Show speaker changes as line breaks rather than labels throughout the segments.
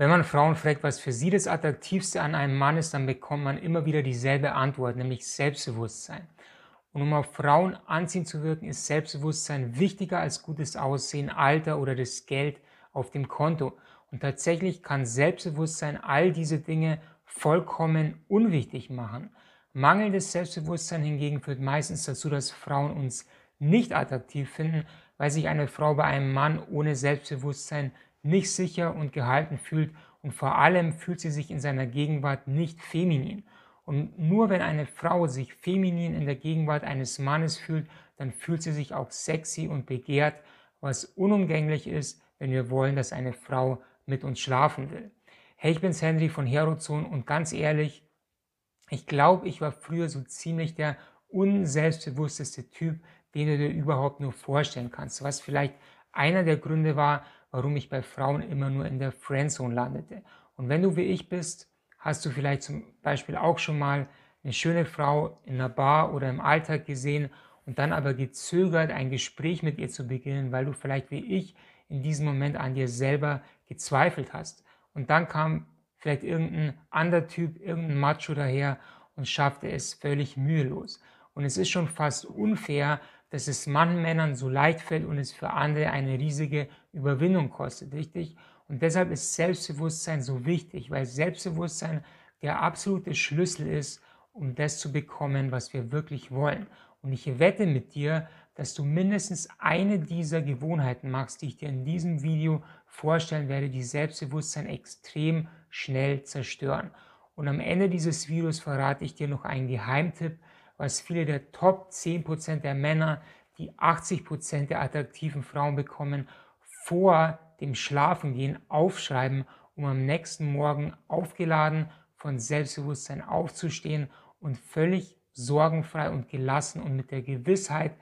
Wenn man Frauen fragt, was für sie das Attraktivste an einem Mann ist, dann bekommt man immer wieder dieselbe Antwort, nämlich Selbstbewusstsein. Und um auf Frauen anziehen zu wirken, ist Selbstbewusstsein wichtiger als gutes Aussehen, Alter oder das Geld auf dem Konto. Und tatsächlich kann Selbstbewusstsein all diese Dinge vollkommen unwichtig machen. Mangelndes Selbstbewusstsein hingegen führt meistens dazu, dass Frauen uns nicht attraktiv finden, weil sich eine Frau bei einem Mann ohne Selbstbewusstsein nicht sicher und gehalten fühlt und vor allem fühlt sie sich in seiner Gegenwart nicht feminin. Und nur wenn eine Frau sich feminin in der Gegenwart eines Mannes fühlt, dann fühlt sie sich auch sexy und begehrt, was unumgänglich ist, wenn wir wollen, dass eine Frau mit uns schlafen will. Hey, ich bin's Henry von Herozon und ganz ehrlich, ich glaube, ich war früher so ziemlich der unselbstbewussteste Typ, den du dir überhaupt nur vorstellen kannst, was vielleicht einer der Gründe war, warum ich bei Frauen immer nur in der Friendzone landete. Und wenn du wie ich bist, hast du vielleicht zum Beispiel auch schon mal eine schöne Frau in einer Bar oder im Alltag gesehen und dann aber gezögert, ein Gespräch mit ihr zu beginnen, weil du vielleicht wie ich in diesem Moment an dir selber gezweifelt hast. Und dann kam vielleicht irgendein anderer Typ, irgendein Macho daher und schaffte es völlig mühelos. Und es ist schon fast unfair, dass es Mann, Männern so leicht fällt und es für andere eine riesige Überwindung kostet, richtig? Und deshalb ist Selbstbewusstsein so wichtig, weil Selbstbewusstsein der absolute Schlüssel ist, um das zu bekommen, was wir wirklich wollen. Und ich wette mit dir, dass du mindestens eine dieser Gewohnheiten machst, die ich dir in diesem Video vorstellen werde, die Selbstbewusstsein extrem schnell zerstören. Und am Ende dieses Videos verrate ich dir noch einen Geheimtipp, was viele der Top 10% der Männer, die 80% der attraktiven Frauen bekommen, vor dem Schlafengehen aufschreiben, um am nächsten Morgen aufgeladen von Selbstbewusstsein aufzustehen und völlig sorgenfrei und gelassen und mit der Gewissheit,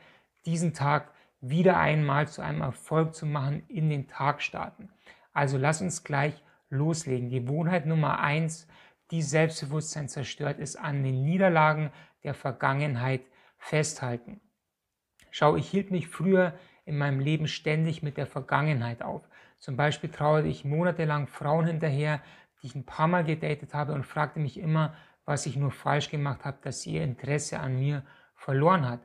diesen Tag wieder einmal zu einem Erfolg zu machen, in den Tag starten. Also lass uns gleich loslegen. Gewohnheit Nummer eins, die Selbstbewusstsein zerstört, ist an den Niederlagen der Vergangenheit festhalten. Schau, ich hielt mich früher in meinem Leben ständig mit der Vergangenheit auf. Zum Beispiel trauerte ich monatelang Frauen hinterher, die ich ein paar Mal gedatet habe und fragte mich immer, was ich nur falsch gemacht habe, dass sie ihr Interesse an mir verloren hat.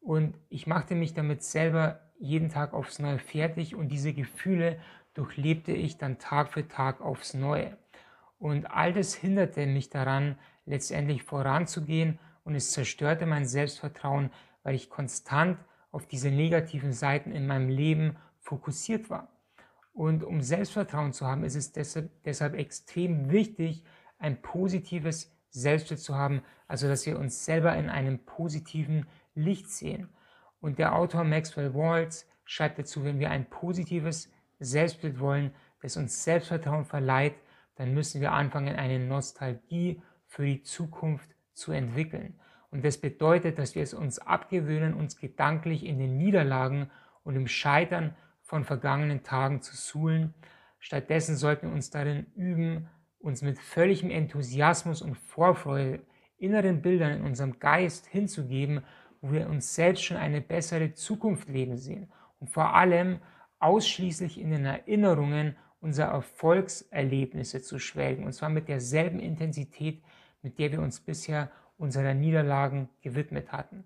Und ich machte mich damit selber jeden Tag aufs Neue fertig und diese Gefühle durchlebte ich dann Tag für Tag aufs Neue. Und all das hinderte mich daran, letztendlich voranzugehen und es zerstörte mein Selbstvertrauen, weil ich konstant auf diese negativen Seiten in meinem Leben fokussiert war. Und um Selbstvertrauen zu haben, ist es deshalb, deshalb extrem wichtig, ein positives Selbstbild zu haben, also dass wir uns selber in einem positiven Licht sehen. Und der Autor Maxwell Waltz schreibt dazu, wenn wir ein positives Selbstbild wollen, das uns Selbstvertrauen verleiht, dann müssen wir anfangen, eine Nostalgie für die Zukunft zu entwickeln. Und das bedeutet, dass wir es uns abgewöhnen, uns gedanklich in den Niederlagen und im Scheitern von vergangenen Tagen zu suhlen. Stattdessen sollten wir uns darin üben, uns mit völligem Enthusiasmus und Vorfreude inneren Bildern in unserem Geist hinzugeben, wo wir uns selbst schon eine bessere Zukunft leben sehen und vor allem ausschließlich in den Erinnerungen unserer Erfolgserlebnisse zu schwelgen, und zwar mit derselben Intensität, mit der wir uns bisher unserer Niederlagen gewidmet hatten.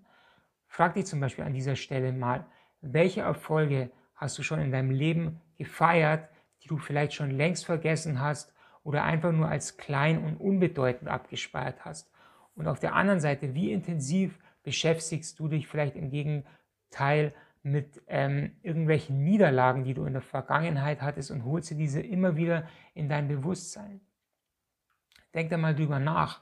Frag dich zum Beispiel an dieser Stelle mal, welche Erfolge hast du schon in deinem Leben gefeiert, die du vielleicht schon längst vergessen hast oder einfach nur als klein und unbedeutend abgespeiert hast? Und auf der anderen Seite, wie intensiv beschäftigst du dich vielleicht im Gegenteil mit ähm, irgendwelchen Niederlagen, die du in der Vergangenheit hattest und holst dir diese immer wieder in dein Bewusstsein? Denk da mal drüber nach.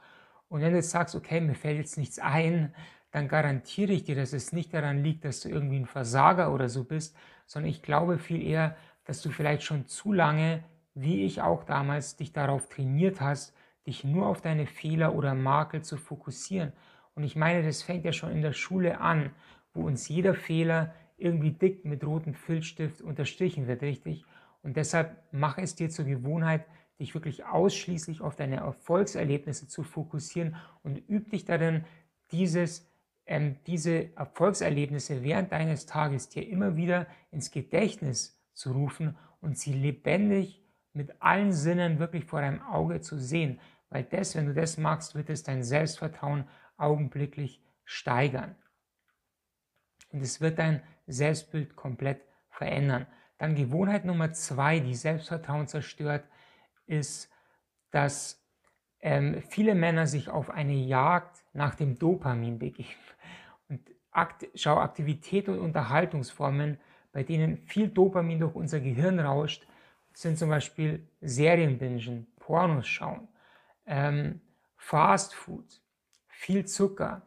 Und wenn du jetzt sagst, okay, mir fällt jetzt nichts ein, dann garantiere ich dir, dass es nicht daran liegt, dass du irgendwie ein Versager oder so bist, sondern ich glaube viel eher, dass du vielleicht schon zu lange, wie ich auch damals, dich darauf trainiert hast, dich nur auf deine Fehler oder Makel zu fokussieren. Und ich meine, das fängt ja schon in der Schule an, wo uns jeder Fehler irgendwie dick mit rotem Filzstift unterstrichen wird, richtig? Und deshalb mache es dir zur Gewohnheit, dich wirklich ausschließlich auf deine Erfolgserlebnisse zu fokussieren und üb dich darin, dieses, ähm, diese Erfolgserlebnisse während deines Tages dir immer wieder ins Gedächtnis zu rufen und sie lebendig mit allen Sinnen wirklich vor deinem Auge zu sehen. Weil das, wenn du das machst, wird es dein Selbstvertrauen augenblicklich steigern. Und es wird dein Selbstbild komplett verändern. Dann Gewohnheit Nummer zwei, die Selbstvertrauen zerstört, ist, dass ähm, viele Männer sich auf eine Jagd nach dem Dopamin begeben. Und Akt, schau Aktivität und Unterhaltungsformen, bei denen viel Dopamin durch unser Gehirn rauscht, sind zum Beispiel Serienbingen, Pornos schauen, ähm, Fast Food, viel Zucker.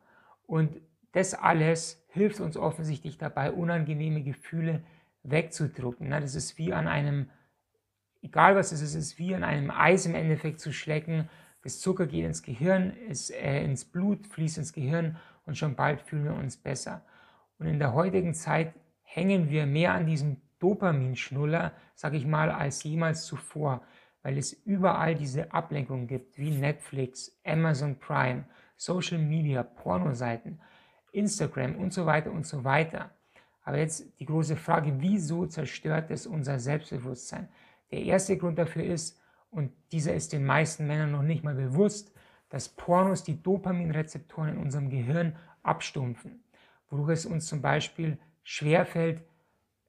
Und das alles hilft uns offensichtlich dabei, unangenehme Gefühle wegzudrücken. Das ist wie an einem, egal was es ist, ist wie an einem Eis im Endeffekt zu schlecken. Das Zucker geht ins Gehirn, ist, äh, ins Blut, fließt ins Gehirn und schon bald fühlen wir uns besser. Und in der heutigen Zeit hängen wir mehr an diesem Dopaminschnuller, sage ich mal, als jemals zuvor, weil es überall diese Ablenkung gibt, wie Netflix, Amazon Prime, Social Media, Pornoseiten, Instagram und so weiter und so weiter. Aber jetzt die große Frage, wieso zerstört es unser Selbstbewusstsein? Der erste Grund dafür ist, und dieser ist den meisten Männern noch nicht mal bewusst, dass Pornos die Dopaminrezeptoren in unserem Gehirn abstumpfen, wodurch es uns zum Beispiel schwerfällt,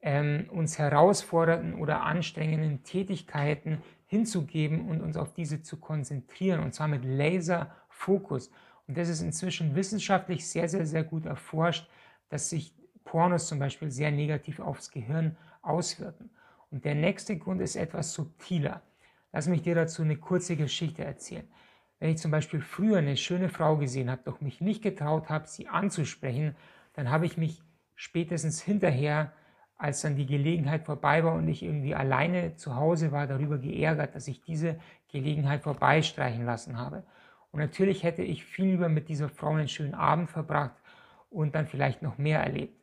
ähm, uns herausfordernden oder anstrengenden Tätigkeiten hinzugeben und uns auf diese zu konzentrieren, und zwar mit Laserfokus. Und das ist inzwischen wissenschaftlich sehr, sehr, sehr gut erforscht, dass sich Pornos zum Beispiel sehr negativ aufs Gehirn auswirken. Und der nächste Grund ist etwas subtiler. Lass mich dir dazu eine kurze Geschichte erzählen. Wenn ich zum Beispiel früher eine schöne Frau gesehen habe, doch mich nicht getraut habe, sie anzusprechen, dann habe ich mich spätestens hinterher als dann die Gelegenheit vorbei war und ich irgendwie alleine zu Hause war, darüber geärgert, dass ich diese Gelegenheit vorbeistreichen lassen habe. Und natürlich hätte ich viel lieber mit dieser Frau einen schönen Abend verbracht und dann vielleicht noch mehr erlebt.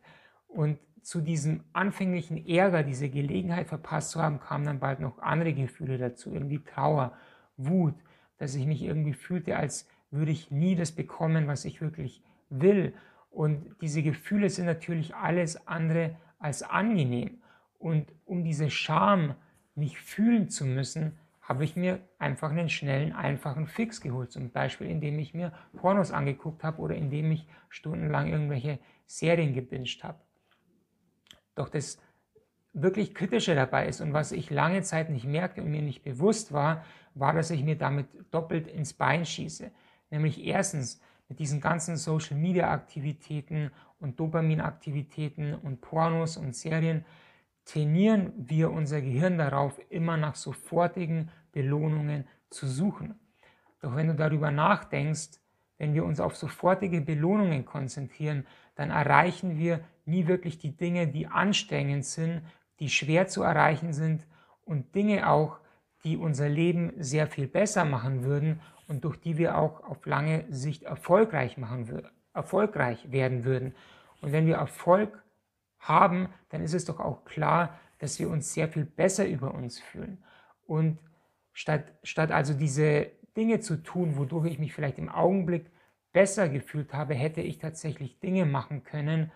Und zu diesem anfänglichen Ärger, diese Gelegenheit verpasst zu haben, kamen dann bald noch andere Gefühle dazu, irgendwie Trauer, Wut, dass ich mich irgendwie fühlte, als würde ich nie das bekommen, was ich wirklich will. Und diese Gefühle sind natürlich alles andere als angenehm. Und um diese Scham nicht fühlen zu müssen, habe ich mir einfach einen schnellen, einfachen Fix geholt. Zum Beispiel, indem ich mir Pornos angeguckt habe oder indem ich stundenlang irgendwelche Serien gebinged habe. Doch das wirklich Kritische dabei ist und was ich lange Zeit nicht merkte und mir nicht bewusst war, war, dass ich mir damit doppelt ins Bein schieße. Nämlich erstens, mit diesen ganzen Social-Media-Aktivitäten und Dopamin-Aktivitäten und Pornos und Serien trainieren wir unser Gehirn darauf, immer nach sofortigen Belohnungen zu suchen. Doch wenn du darüber nachdenkst, wenn wir uns auf sofortige Belohnungen konzentrieren, dann erreichen wir nie wirklich die Dinge, die anstrengend sind, die schwer zu erreichen sind und Dinge auch, die unser Leben sehr viel besser machen würden und durch die wir auch auf lange Sicht erfolgreich, machen, erfolgreich werden würden. Und wenn wir Erfolg haben, dann ist es doch auch klar, dass wir uns sehr viel besser über uns fühlen. Und statt, statt also diese Dinge zu tun, wodurch ich mich vielleicht im Augenblick besser gefühlt habe, hätte ich tatsächlich Dinge machen können,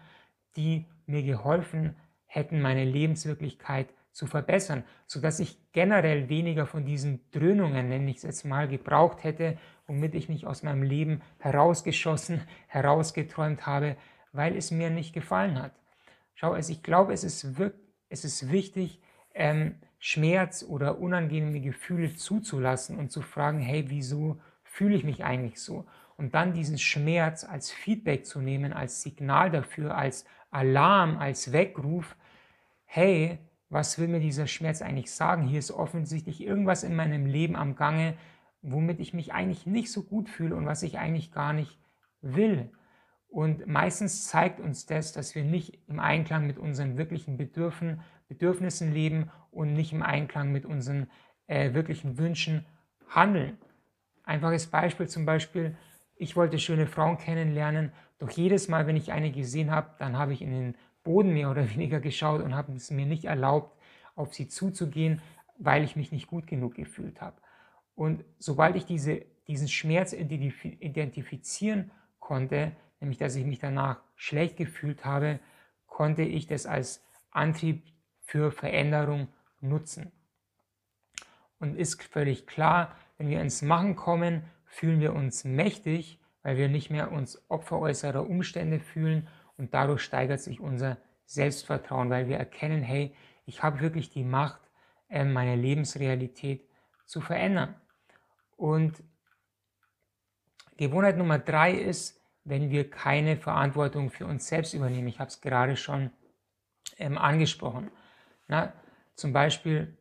die mir geholfen hätten, meine Lebenswirklichkeit zu verbessern, sodass ich generell weniger von diesen Dröhnungen, nenne ich es jetzt mal, gebraucht hätte, womit ich mich aus meinem Leben herausgeschossen, herausgeträumt habe, weil es mir nicht gefallen hat. Schau, also ich glaube, es ist, wirklich, es ist wichtig, ähm, Schmerz oder unangenehme Gefühle zuzulassen und zu fragen, hey, wieso fühle ich mich eigentlich so? Und dann diesen Schmerz als Feedback zu nehmen, als Signal dafür, als Alarm, als Weckruf, hey, was will mir dieser Schmerz eigentlich sagen? Hier ist offensichtlich irgendwas in meinem Leben am Gange, womit ich mich eigentlich nicht so gut fühle und was ich eigentlich gar nicht will. Und meistens zeigt uns das, dass wir nicht im Einklang mit unseren wirklichen Bedürfen, Bedürfnissen leben und nicht im Einklang mit unseren äh, wirklichen Wünschen handeln. Einfaches Beispiel zum Beispiel, ich wollte schöne Frauen kennenlernen, doch jedes Mal, wenn ich eine gesehen habe, dann habe ich in den Boden mehr oder weniger geschaut und habe es mir nicht erlaubt, auf sie zuzugehen, weil ich mich nicht gut genug gefühlt habe. Und sobald ich diese, diesen Schmerz identifizieren konnte, nämlich dass ich mich danach schlecht gefühlt habe, konnte ich das als Antrieb für Veränderung nutzen. und ist völlig klar, wenn wir ins Machen kommen, fühlen wir uns mächtig, weil wir nicht mehr uns Opfer äußerer Umstände fühlen und dadurch steigert sich unser Selbstvertrauen, weil wir erkennen, hey, ich habe wirklich die Macht, ähm, meine Lebensrealität zu verändern. Und Gewohnheit Nummer drei ist, wenn wir keine Verantwortung für uns selbst übernehmen. Ich habe es gerade schon ähm, angesprochen. Na, zum Beispiel,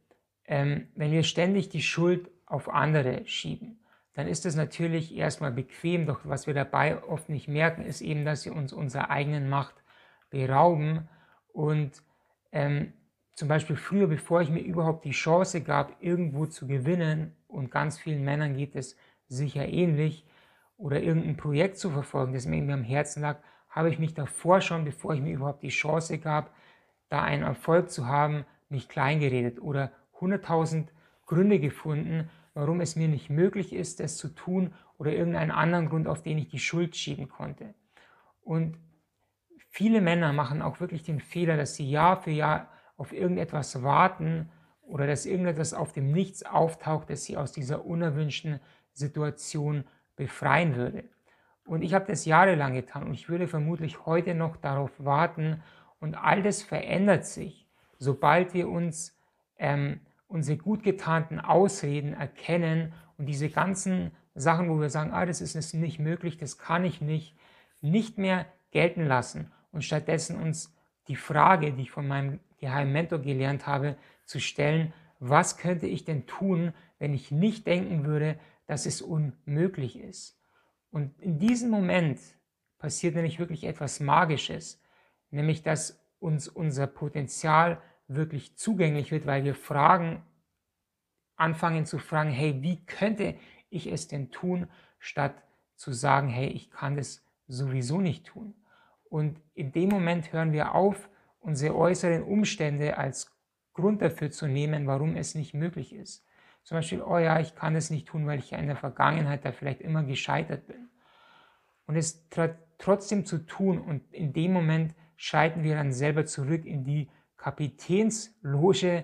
ähm, wenn wir ständig die Schuld auf andere schieben, dann ist es natürlich erstmal bequem, doch was wir dabei oft nicht merken, ist eben, dass wir uns unserer eigenen Macht berauben. Und ähm, zum Beispiel früher, bevor ich mir überhaupt die Chance gab, irgendwo zu gewinnen, und ganz vielen Männern geht es sicher ähnlich, oder irgendein Projekt zu verfolgen, das mir am Herzen lag, habe ich mich davor schon, bevor ich mir überhaupt die Chance gab, da einen Erfolg zu haben, mich kleingeredet oder 100.000 Gründe gefunden, warum es mir nicht möglich ist, das zu tun oder irgendeinen anderen Grund, auf den ich die Schuld schieben konnte. Und viele Männer machen auch wirklich den Fehler, dass sie Jahr für Jahr auf irgendetwas warten oder dass irgendetwas auf dem Nichts auftaucht, das sie aus dieser unerwünschten Situation befreien würde. Und ich habe das jahrelang getan und ich würde vermutlich heute noch darauf warten und all das verändert sich, sobald wir uns ähm, unsere gut getarnten Ausreden erkennen und diese ganzen Sachen, wo wir sagen, ah, das ist nicht möglich, das kann ich nicht, nicht mehr gelten lassen und stattdessen uns die Frage, die ich von meinem geheimen Mentor gelernt habe, zu stellen, was könnte ich denn tun, wenn ich nicht denken würde, dass es unmöglich ist. Und in diesem Moment passiert nämlich wirklich etwas Magisches, nämlich dass uns unser Potenzial wirklich zugänglich wird, weil wir Fragen anfangen zu fragen, hey, wie könnte ich es denn tun, statt zu sagen, hey, ich kann das sowieso nicht tun. Und in dem Moment hören wir auf, unsere äußeren Umstände als Grund dafür zu nehmen, warum es nicht möglich ist. Zum Beispiel, oh ja, ich kann es nicht tun, weil ich in der Vergangenheit da vielleicht immer gescheitert bin. Und es trotzdem zu tun und in dem Moment schalten wir dann selber zurück in die Kapitänsloge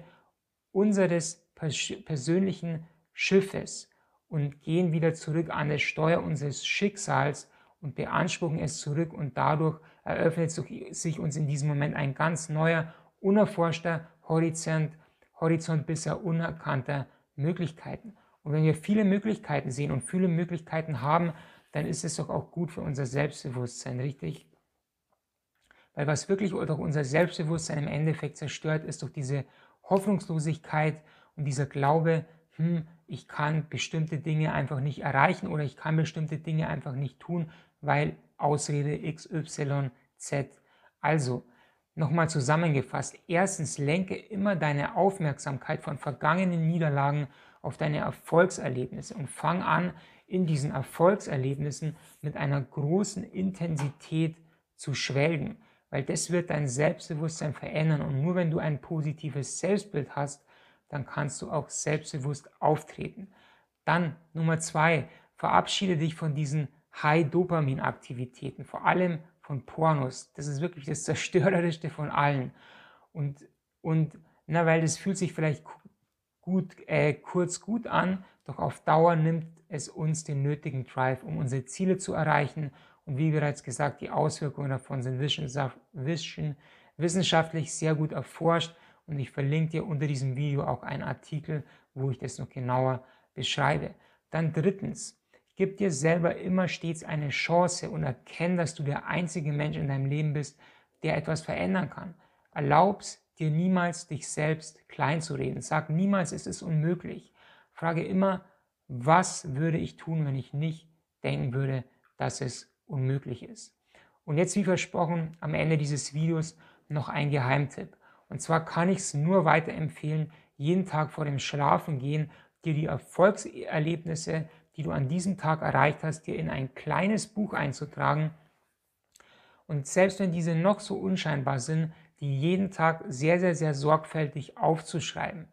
unseres persönlichen Schiffes und gehen wieder zurück an das Steuer unseres Schicksals und beanspruchen es zurück und dadurch eröffnet sich uns in diesem Moment ein ganz neuer, unerforschter Horizont, Horizont bisher unerkannter Möglichkeiten. Und wenn wir viele Möglichkeiten sehen und viele Möglichkeiten haben, dann ist es doch auch gut für unser Selbstbewusstsein, richtig? Weil was wirklich doch unser Selbstbewusstsein im Endeffekt zerstört, ist doch diese Hoffnungslosigkeit und dieser Glaube, hm, ich kann bestimmte Dinge einfach nicht erreichen oder ich kann bestimmte Dinge einfach nicht tun, weil Ausrede XYZ. Also, Nochmal zusammengefasst. Erstens, lenke immer deine Aufmerksamkeit von vergangenen Niederlagen auf deine Erfolgserlebnisse und fang an, in diesen Erfolgserlebnissen mit einer großen Intensität zu schwelgen, weil das wird dein Selbstbewusstsein verändern und nur wenn du ein positives Selbstbild hast, dann kannst du auch selbstbewusst auftreten. Dann Nummer zwei, verabschiede dich von diesen High-Dopamin-Aktivitäten, vor allem von Pornos. Das ist wirklich das Zerstörerischste von allen. Und, und na, weil das fühlt sich vielleicht gut, äh, kurz gut an, doch auf Dauer nimmt es uns den nötigen Drive, um unsere Ziele zu erreichen. Und wie bereits gesagt, die Auswirkungen davon sind wissenschaftlich sehr gut erforscht. Und ich verlinke dir unter diesem Video auch einen Artikel, wo ich das noch genauer beschreibe. Dann drittens, Gib dir selber immer stets eine Chance und erkenn, dass du der einzige Mensch in deinem Leben bist, der etwas verändern kann. Erlaubst dir niemals, dich selbst klein zu reden. Sag niemals, es ist unmöglich. Frage immer, was würde ich tun, wenn ich nicht denken würde, dass es unmöglich ist. Und jetzt, wie versprochen, am Ende dieses Videos noch ein Geheimtipp. Und zwar kann ich es nur weiterempfehlen, jeden Tag vor dem Schlafengehen dir die Erfolgserlebnisse die du an diesem Tag erreicht hast, dir in ein kleines Buch einzutragen. Und selbst wenn diese noch so unscheinbar sind, die jeden Tag sehr, sehr, sehr sorgfältig aufzuschreiben.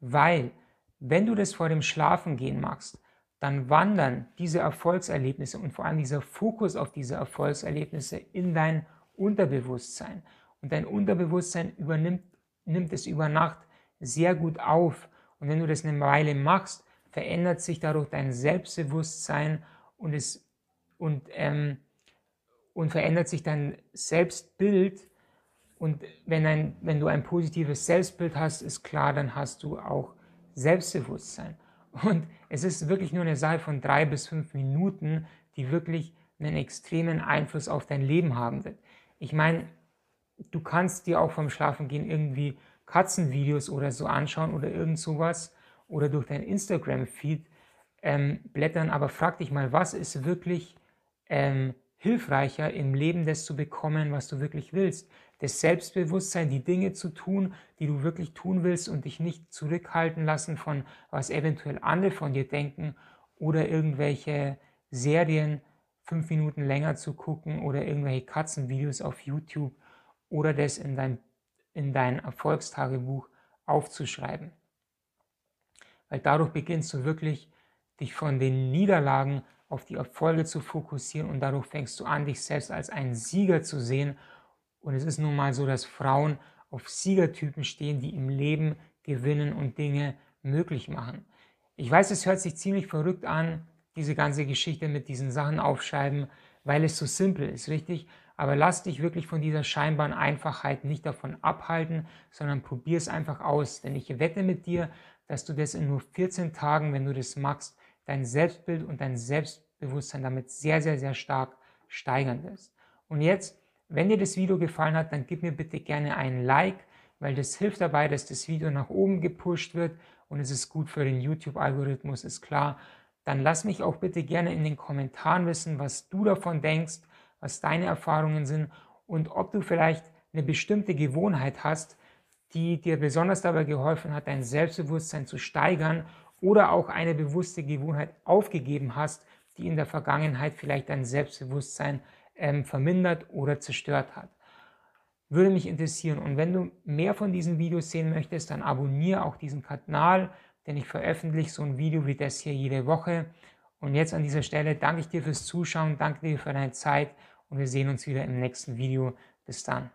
Weil, wenn du das vor dem Schlafengehen machst, dann wandern diese Erfolgserlebnisse und vor allem dieser Fokus auf diese Erfolgserlebnisse in dein Unterbewusstsein. Und dein Unterbewusstsein übernimmt nimmt es über Nacht sehr gut auf Und wenn du das eine Weile machst, verändert sich dadurch dein Selbstbewusstsein und, es, und, ähm, und verändert sich dein Selbstbild. Und wenn, ein, wenn du ein positives Selbstbild hast, ist klar, dann hast du auch Selbstbewusstsein. Und es ist wirklich nur eine Sache von drei bis fünf Minuten, die wirklich einen extremen Einfluss auf dein Leben haben wird. Ich meine, du kannst dir auch vom Schlafengehen irgendwie Katzenvideos oder so anschauen oder irgend sowas oder durch dein Instagram-Feed ähm, blättern, aber frag dich mal, was ist wirklich ähm, hilfreicher im Leben, das zu bekommen, was du wirklich willst? Das Selbstbewusstsein, die Dinge zu tun, die du wirklich tun willst und dich nicht zurückhalten lassen von, was eventuell andere von dir denken oder irgendwelche Serien fünf Minuten länger zu gucken oder irgendwelche Katzenvideos auf YouTube oder das in dein, in dein Erfolgstagebuch aufzuschreiben. Weil dadurch beginnst du wirklich, dich von den Niederlagen auf die Erfolge zu fokussieren und dadurch fängst du an, dich selbst als einen Sieger zu sehen. Und es ist nun mal so, dass Frauen auf Siegertypen stehen, die im Leben gewinnen und Dinge möglich machen. Ich weiß, es hört sich ziemlich verrückt an, diese ganze Geschichte mit diesen Sachen aufschreiben, weil es so simpel ist, richtig? Aber lass dich wirklich von dieser scheinbaren Einfachheit nicht davon abhalten, sondern probier es einfach aus. Denn ich wette mit dir, dass du das in nur 14 Tagen, wenn du das machst, dein Selbstbild und dein Selbstbewusstsein damit sehr, sehr, sehr stark steigern wirst. Und jetzt, wenn dir das Video gefallen hat, dann gib mir bitte gerne ein Like, weil das hilft dabei, dass das Video nach oben gepusht wird und es ist gut für den YouTube-Algorithmus, ist klar. Dann lass mich auch bitte gerne in den Kommentaren wissen, was du davon denkst, was deine Erfahrungen sind und ob du vielleicht eine bestimmte Gewohnheit hast, die dir besonders dabei geholfen hat, dein Selbstbewusstsein zu steigern oder auch eine bewusste Gewohnheit aufgegeben hast, die in der Vergangenheit vielleicht dein Selbstbewusstsein ähm, vermindert oder zerstört hat. Würde mich interessieren. Und wenn du mehr von diesen Videos sehen möchtest, dann abonniere auch diesen Kanal, denn ich veröffentliche so ein Video wie das hier jede Woche. Und jetzt an dieser Stelle danke ich dir fürs Zuschauen, danke dir für deine Zeit und wir sehen uns wieder im nächsten Video. Bis dann.